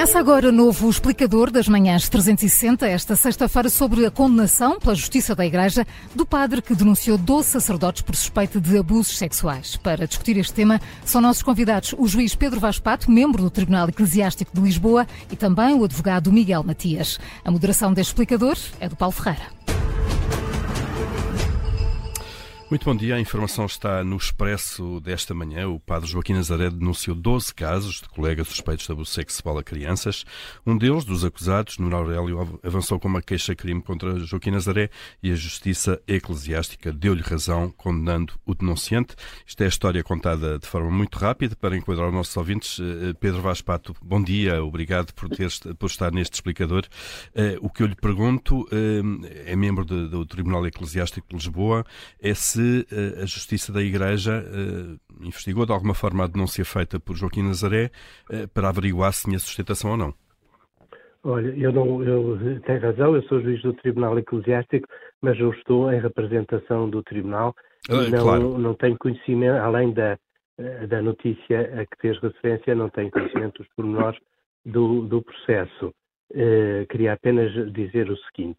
Começa agora o novo explicador das manhãs 360, esta sexta-feira, sobre a condenação pela Justiça da Igreja do padre que denunciou 12 sacerdotes por suspeita de abusos sexuais. Para discutir este tema, são nossos convidados o juiz Pedro Vaz Pato, membro do Tribunal Eclesiástico de Lisboa, e também o advogado Miguel Matias. A moderação deste explicador é do Paulo Ferreira. Muito bom dia. A informação está no expresso desta manhã. O padre Joaquim Nazaré denunciou 12 casos de colegas suspeitos de abuso sexual a crianças. Um deles, dos acusados, Nuno Aurélio, avançou com uma queixa-crime contra Joaquim Nazaré e a Justiça Eclesiástica deu-lhe razão, condenando o denunciante. Isto é a história contada de forma muito rápida para enquadrar os nossos ouvintes. Eh, Pedro Vaz Pato, bom dia. Obrigado por, ter, por estar neste explicador. Eh, o que eu lhe pergunto, eh, é membro do Tribunal Eclesiástico de Lisboa, é se se uh, a Justiça da Igreja uh, investigou de alguma forma a denúncia feita por Joaquim Nazaré uh, para averiguar se tinha sustentação ou não. Olha, eu não, eu tenho razão, eu sou juiz do Tribunal Eclesiástico, mas eu estou em representação do Tribunal e não, claro. não tenho conhecimento, além da, da notícia a que fez referência, não tenho conhecimento dos pormenores do, do processo. queria apenas dizer o seguinte: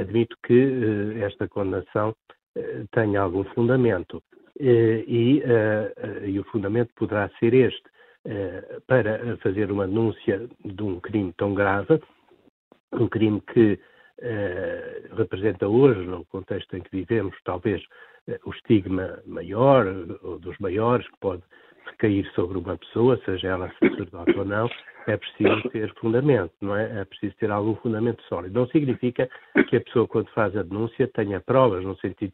admito que esta condenação eh, tem algum fundamento. Eh, e, eh, e, o fundamento poderá ser este. Para fazer uma denúncia de um crime tão grave, um crime que representa hoje, no contexto em que vivemos, talvez o estigma maior, ou dos maiores, que pode recair sobre uma pessoa, seja ela sacerdote ou não, é preciso ter fundamento, não é? É preciso ter algum fundamento sólido. Não significa que a pessoa, quando faz a denúncia, tenha provas, no sentido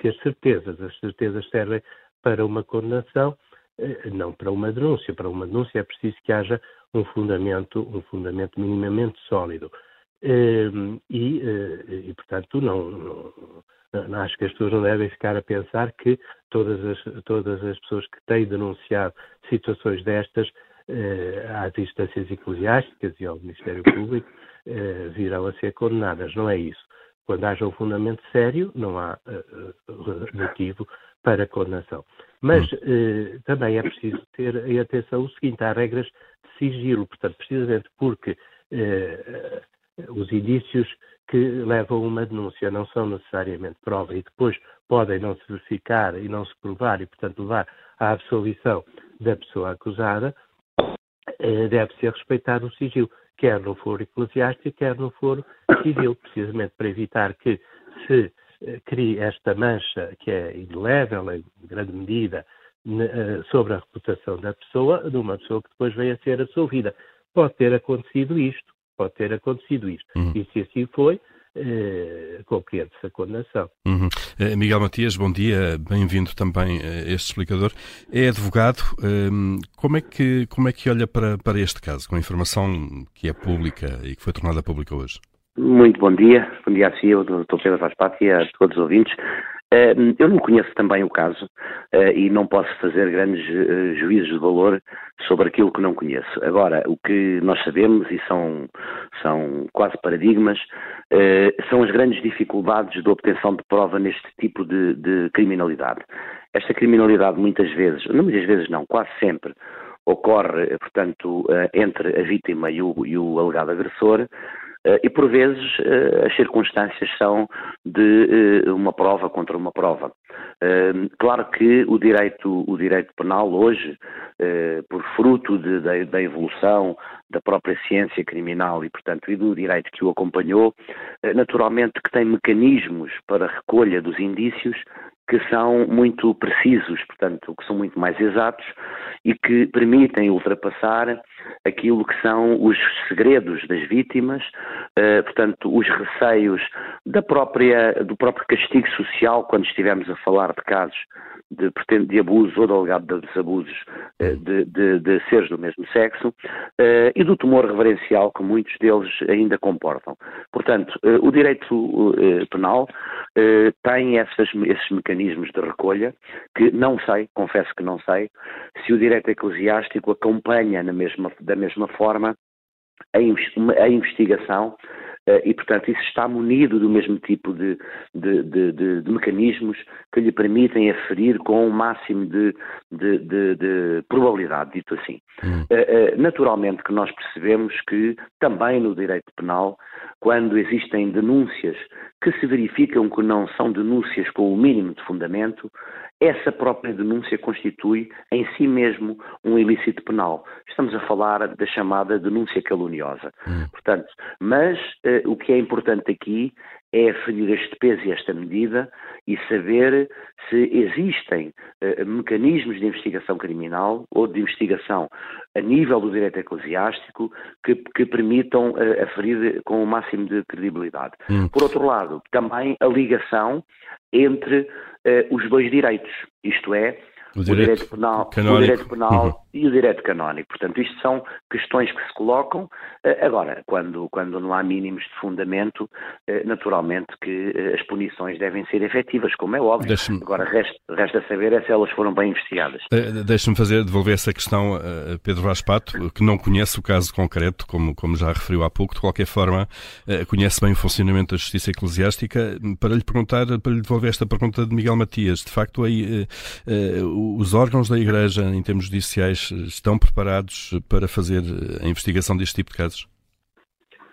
ter certezas. As certezas servem para uma condenação, eh, não para uma denúncia. Para uma denúncia é preciso que haja um fundamento, um fundamento minimamente sólido. Ehm, e, eh, e portanto, não, não, acho que as pessoas não devem ficar a pensar que todas as, todas as pessoas que têm denunciado situações destas eh, às instâncias eclesiásticas e ao Ministério Público virão a ser condenadas. Não é isso. Quando haja um fundamento sério, não há uh, motivo para condenação. Mas uh, também é preciso ter em atenção o seguinte: há regras de sigilo, portanto, precisamente porque uh, os indícios que levam a uma denúncia não são necessariamente prova e depois podem não se verificar e não se provar e, portanto, levar à absolvição da pessoa acusada, deve ser respeitado o sigilo quer no foro eclesiástico, quer no foro civil, precisamente para evitar que se eh, crie esta mancha que é indelével, em grande medida, eh, sobre a reputação da pessoa, de uma pessoa que depois venha a ser absolvida. Pode ter acontecido isto, pode ter acontecido isto. Uhum. E se assim foi, eh, compreende-se a condenação. Uhum. Eh, Miguel Matias, bom dia, bem-vindo também a este explicador. É advogado, ehm, como é que, como é que olha para, para este caso, com a informação que é pública e que foi tornada pública hoje? Muito bom dia, bom dia a si, ao Dr. Pedro Vaz e a todos os ouvintes. Eu não conheço também o caso eh, e não posso fazer grandes eh, juízos de valor sobre aquilo que não conheço. Agora, o que nós sabemos, e são, são quase paradigmas, eh, são as grandes dificuldades de obtenção de prova neste tipo de, de criminalidade. Esta criminalidade muitas vezes, não muitas vezes não, quase sempre, ocorre, portanto, entre a vítima e o, e o alegado agressor, e por vezes eh, as circunstâncias são de eh, uma prova contra uma prova. Claro que o direito, o direito penal hoje, por fruto de, de, da evolução da própria ciência criminal e, portanto, e do direito que o acompanhou, naturalmente que tem mecanismos para recolha dos indícios que são muito precisos, portanto, que são muito mais exatos e que permitem ultrapassar aquilo que são os segredos das vítimas, eh, portanto, os receios da própria, do próprio castigo social, quando estivermos a falar de casos de, de abuso ou de alegado de abusos eh, de, de, de, seres do mesmo sexo eh, e do temor reverencial que muitos deles ainda comportam. Portanto, eh, o direito penal tem essas, esses mecanismos de recolha que não sei, confesso que não sei, se o direito eclesiástico acompanha mesma, da mesma forma a investigação e, portanto, isso está munido do mesmo tipo de, de, de, de, mecanismos que lhe permitem aferir com o máximo de, probabilidade, dito assim. Hum. Uh, naturalmente que nós percebemos que também no direito penal, quando existem denúncias que se verificam que não são denúncias com o mínimo de fundamento, essa própria denúncia constitui em si mesmo um ilícito penal. Estamos a falar da chamada denúncia caluniosa. Hum. Portanto, mas eh, o que é importante aqui é aferir este peso e esta medida e saber se existem eh, mecanismos de investigação criminal ou de investigação a nível do direito eclesiástico que, que permitam eh, aferir com o máximo de credibilidade. Hum. Por outro lado, também a ligação entre eh, os dois direitos, isto é, o direito, o direito penal, o direito penal uhum. e o direito canónico. Portanto, isto são questões que se colocam. Eh, agora, quando, quando não há mínimos de fundamento, eh, naturalmente que eh, as punições devem ser efetivas, como é óbvio. Agora, resta, resta saber é se elas foram bem investigadas. Deixa-me fazer, devolver essa questão a Pedro Vaspato, que não conhece o caso concreto, como, como já referiu há pouco, de qualquer forma, conhece bem o funcionamento da justiça eclesiástica, para lhe perguntar, para lhe devolver esta pergunta de Miguel Matias. De facto, aí os órgãos da Igreja, em termos judiciais, estão preparados para fazer a investigação deste tipo de casos?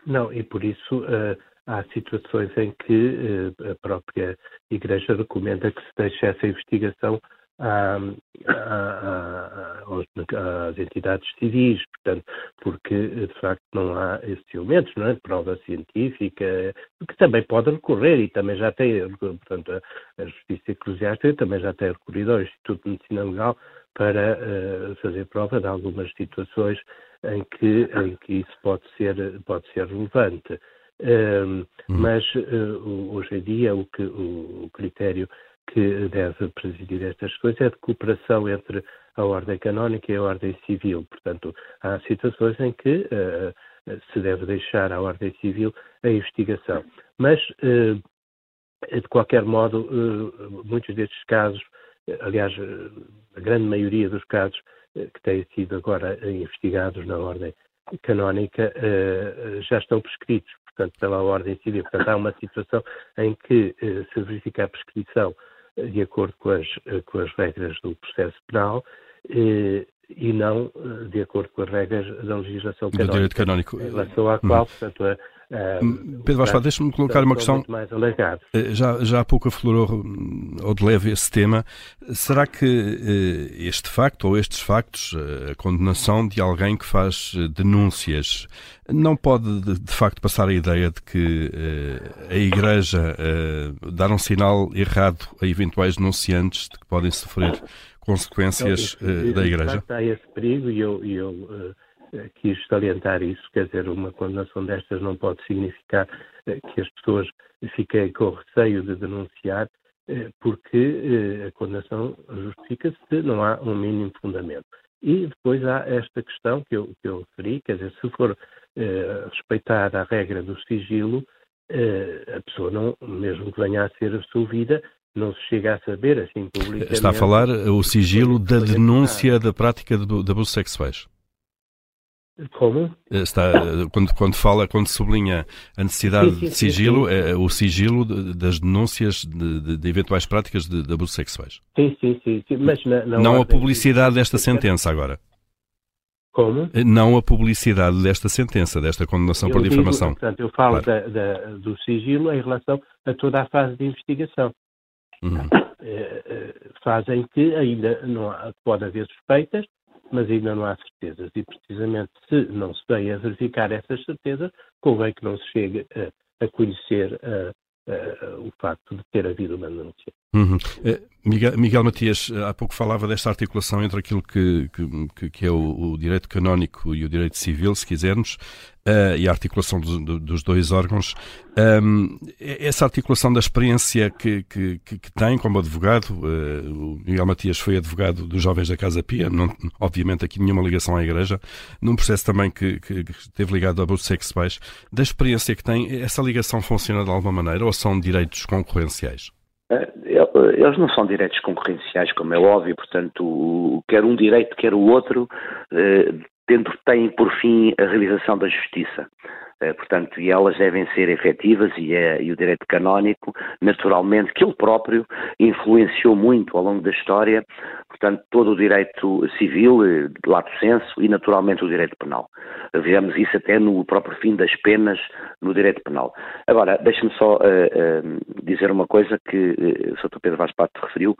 Não, e por isso uh, há situações em que uh, a própria Igreja recomenda que se deixe essa investigação às entidades civis, portanto, porque de facto não há esses elementos, não é? Prova científica, que também pode recorrer e também já tem, portanto, a, Justiça Eclesiástica também já tem recorrido ao Instituto de Medicina Legal para uh, fazer prova de algumas situações em que, em que isso pode ser, pode ser relevante. hum. Mas uh, hoje em dia o, que, o critério que deve presidir estas coisas é de cooperação entre a ordem canónica e a ordem civil. Portanto, há situações em que uh, se deve deixar à ordem civil a investigação. Mas, uh, de qualquer modo, uh, muitos destes casos, aliás, a grande maioria dos casos que têm sido agora investigados na ordem canónica já estão prescritos, portanto, pela ordem civil. Portanto, há uma situação em que se verifica a prescrição de acordo com as, com as regras do processo penal eh, e não eh, de acordo com as regras da legislação canónica. Do direito canónico. Em relação à qual, hum. portanto, a, Uh, Pedro Vasco, deixa-me colocar uma questão. Eh, já, já há pouco aflorou hum, ou de leve esse tema. Será que este facto ou estes factos, a condenação de alguém que faz denúncias, não pode de, de facto passar a ideia de que a Igreja dar um sinal errado a eventuais denunciantes de que podem sofrer consequências então, da Igreja? Há esse perigo e eu, eu uh, quis salientar isso, quer dizer, uma condenação destas não pode significar uh, que as pessoas fiquem com receio de denunciar, uh, porque a condenação justifica-se se não há um mínimo fundamento. E depois há esta questão que eu, que eu referi, quer dizer, se for respeitada a regra do sigilo, a pessoa não, mesmo que venha a ser absolvida, não se chega a saber assim publicamente. Está a falar o sigilo da denúncia da prática de, de abusos sexuais. Como? Está, quando, quando fala, quando sublinha a necessidade sim, sim, de sigilo, sim, é o sigilo das denúncias de, de, de eventuais práticas de, de, abusos sexuais. Sim, sim, sim. Mas na, na não a publicidade desta sentença agora. Como? Não a publicidade desta sentença, desta condenação eu por difamação. Digo, portanto, eu falo claro. da, da, do sigilo em relação a toda a fase de investigação uhum. fazem que ainda não há, pode haver suspeitas, mas ainda não há certezas. E precisamente se não se vem a verificar essas certezas, convém que não se chegue a, a conhecer a, o facto de ter havido uma denúncia. Uhum. Miguel, Miguel, Matias, há pouco falava desta articulação entre aquilo que, que, que é o, o, direito canónico e o direito civil, se quisermos, uh, e a articulação do, do, dos dois órgãos. Um, essa articulação da experiência que, que, que tem como advogado, uh, o Miguel Matias foi advogado dos jovens da Casa Pia, não, obviamente aqui nenhuma ligação à Igreja, num processo também que, que, esteve ligado a abusos sexuais. Da experiência que tem, essa ligação funciona de alguma maneira ou são direitos concorrenciais? Eh, eles não são direitos concorrenciais, como é óbvio, portanto, quer um direito, quer o outro, tendo, tem por fim a realização da justiça. Eh, portanto, e elas devem ser efetivas e, é, e, o direito canónico, naturalmente, que ele próprio influenciou muito ao longo da história, portanto, todo o direito civil, eh, de lato senso, e naturalmente o direito penal. Vemos isso até no próprio fim das penas no direito penal. Agora, deixe-me só uh, uh, dizer uma coisa que uh, o Sr. Pedro Vaz Pato referiu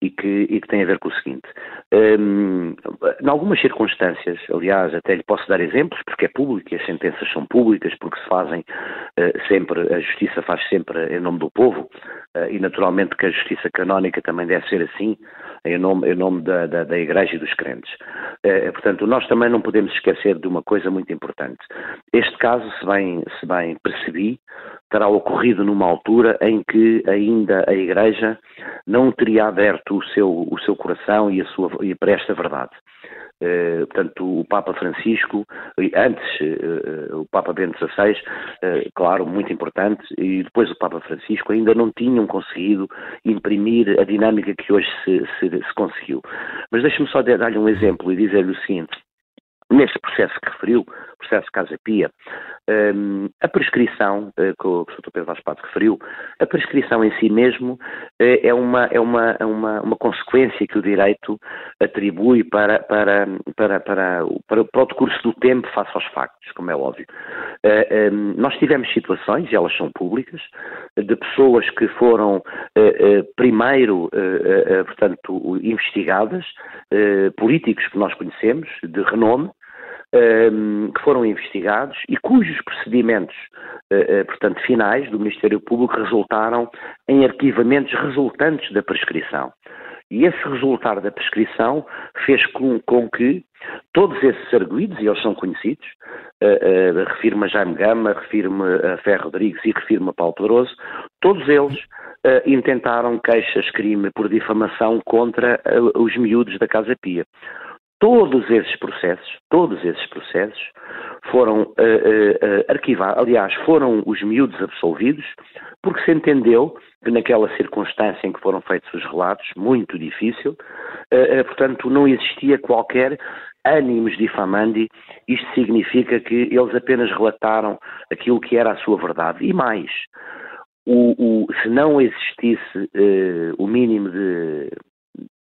e que, e que, tem a ver com o seguinte. Um, em algumas circunstâncias, aliás, até lhe posso dar exemplos, porque é público e as sentenças são públicas, porque se fazem uh, sempre, a justiça faz sempre em nome do povo, uh, e naturalmente que a justiça canónica também deve ser assim, em nome, em nome da, da, da Igreja e dos crentes. Uh, portanto, nós também não podemos esquecer de uma coisa muito importante. Este caso, se bem, se bem percebi, terá ocorrido numa altura em que ainda a Igreja não teria aberto o seu, o seu coração e, a sua, e para esta verdade. Eh, portanto, o Papa Francisco, antes uh, o Papa Bento XVI, uh, claro, muito importante, e depois o Papa Francisco ainda não tinham conseguido imprimir a dinâmica que hoje se, se, se conseguiu. Mas deixe-me só dar-lhe um exemplo e dizer-lhe o seguinte. Neste processo que referiu, processo Casa Pia, um, a prescrição, uh, que o Dr. Pedro Vaz Pato referiu, a prescrição em si mesmo uh, é, uma, é uma, é uma, uma consequência que o direito atribui para, para, para, para, para, para o decurso do tempo face aos factos, como é óbvio. Uh, um, nós tivemos situações, e elas são públicas, de pessoas que foram primeiro, portanto, investigadas, políticos que nós conhecemos, de renome, que foram investigados e cujos procedimentos, eh, eh, portanto, finais do Ministério Público resultaram em arquivamentos resultantes da prescrição. E esse resultado da prescrição fez com, com que todos esses arguídos, e eles são conhecidos, uh, uh, refiro-me a Jaime Gama, refiro-me a Ferro Rodrigues e refiro-me a Paulo Pedroso, todos eles uh, intentaram queixas-crime por difamação contra os miúdos da Casa Pia. Todos esses processos, todos esses processos foram uh, uh, arquivados, aliás, foram os miúdos absolvidos, porque se entendeu que naquela circunstância em que foram feitos os relatos, muito difícil, uh, portanto, não existia qualquer ânimos difamandi, isto significa que eles apenas relataram aquilo que era a sua verdade. E mais, o, o, se não existisse o mínimo de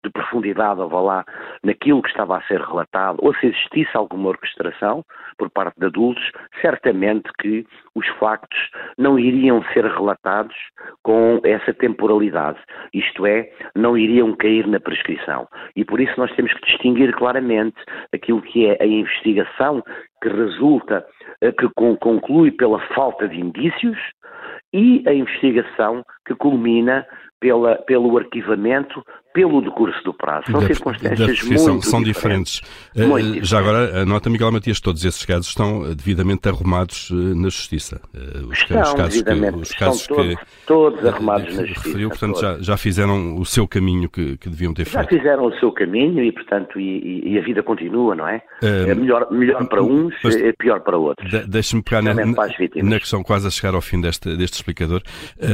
de profundidade, ou lá, naquilo que estava a ser relatado, ou se existisse alguma orquestração por parte de adultos, certamente que os factos não iriam ser relatados com essa temporalidade, isto é, não iriam cair na prescrição. E por isso nós temos que distinguir claramente aquilo que é a investigação que resulta, eh, que conclui pela falta de indícios, e a investigação que culmina pela, pelo arquivamento, pelo decurso do prazo. São da, circunstâncias da muito são diferentes. diferentes. Muito uh, já agora, a nota Miguel Matias, todos esses casos estão devidamente arrumados uh, na Justiça. Uh, os, estão, os casos devidamente. Que, os casos estão todos, que, todos arrumados na Justiça. Referiu, portanto, já, já, fizeram o seu caminho que, que deviam ter feito. Já fizeram o seu caminho e, portanto, e, e a vida continua, não é? é melhor, melhor para uns, é pior para outros. De, Deixe-me pegar na, na, questão, quase a chegar ao fim deste, deste explicador,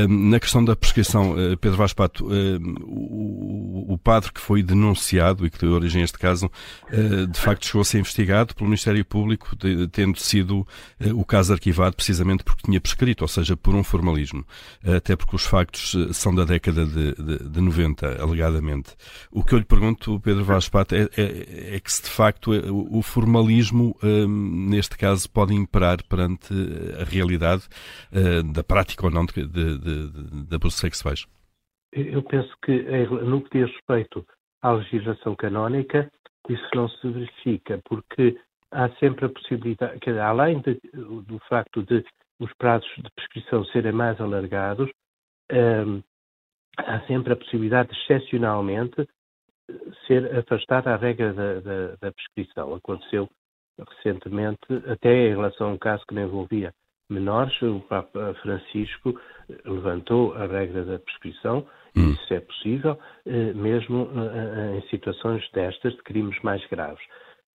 na questão da prescrição, Pedro Vaz Pato, o, o padre que foi denunciado e que deu origem a este caso, eh, de facto chegou a ser investigado pelo Ministério Público, tendo sido eh, o caso arquivado precisamente porque tinha prescrito, ou seja, por um formalismo. Eh, até porque os factos são da década de, de, de 90, alegadamente. O que eu lhe pergunto, Pedro Vaz Pato, é, é, é, que se de facto o formalismo, neste caso, pode imperar perante a realidade da prática ou não de, de, de, de abusos sexuais. Eu penso que, no que diz respeito à legislação canónica, isso não se verifica, porque há sempre a possibilidade, que, além de, do facto de os prazos de prescrição serem mais alargados, hum, há sempre a possibilidade de, excepcionalmente, ser afastada a regra da, da, da, prescrição. Aconteceu recentemente, até em relação a um caso que não envolvia menores, o Papa Francisco levantou a regra da prescrição Hum. Isso é possível, eh, mesmo eh, eh, em situações destas, de crimes mais graves.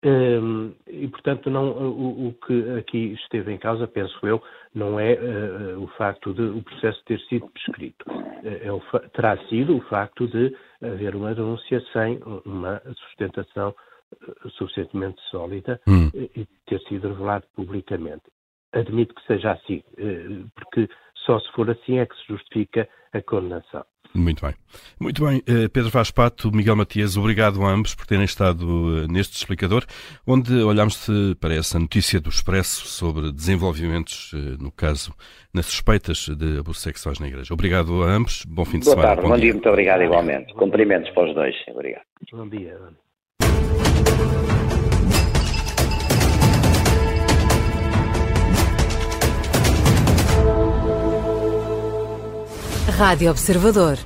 Ehm, e, portanto, não, o, o, que aqui esteve em causa, penso eu, não é o facto de o processo ter sido prescrito. É o, terá sido o facto de haver uma denúncia sem uma sustentação suficientemente sólida hum. e ter sido revelado publicamente. Admito que seja assim, porque só se for assim é que se justifica a condenação. Muito bem. Muito bem. Eh, Pedro Vaz Pato, Miguel Matias, obrigado a ambos por terem estado eh, neste explicador, onde olhámos para essa notícia do Expresso sobre desenvolvimentos, eh, no caso, nas suspeitas de abusos sexuais na Igreja. Obrigado a ambos. Bom fim de Boa semana. Tarde. Bom, bom dia. dia. Muito obrigado igualmente. Cumprimentos para os dois. Obrigado. Bom dia. Rádio Observador.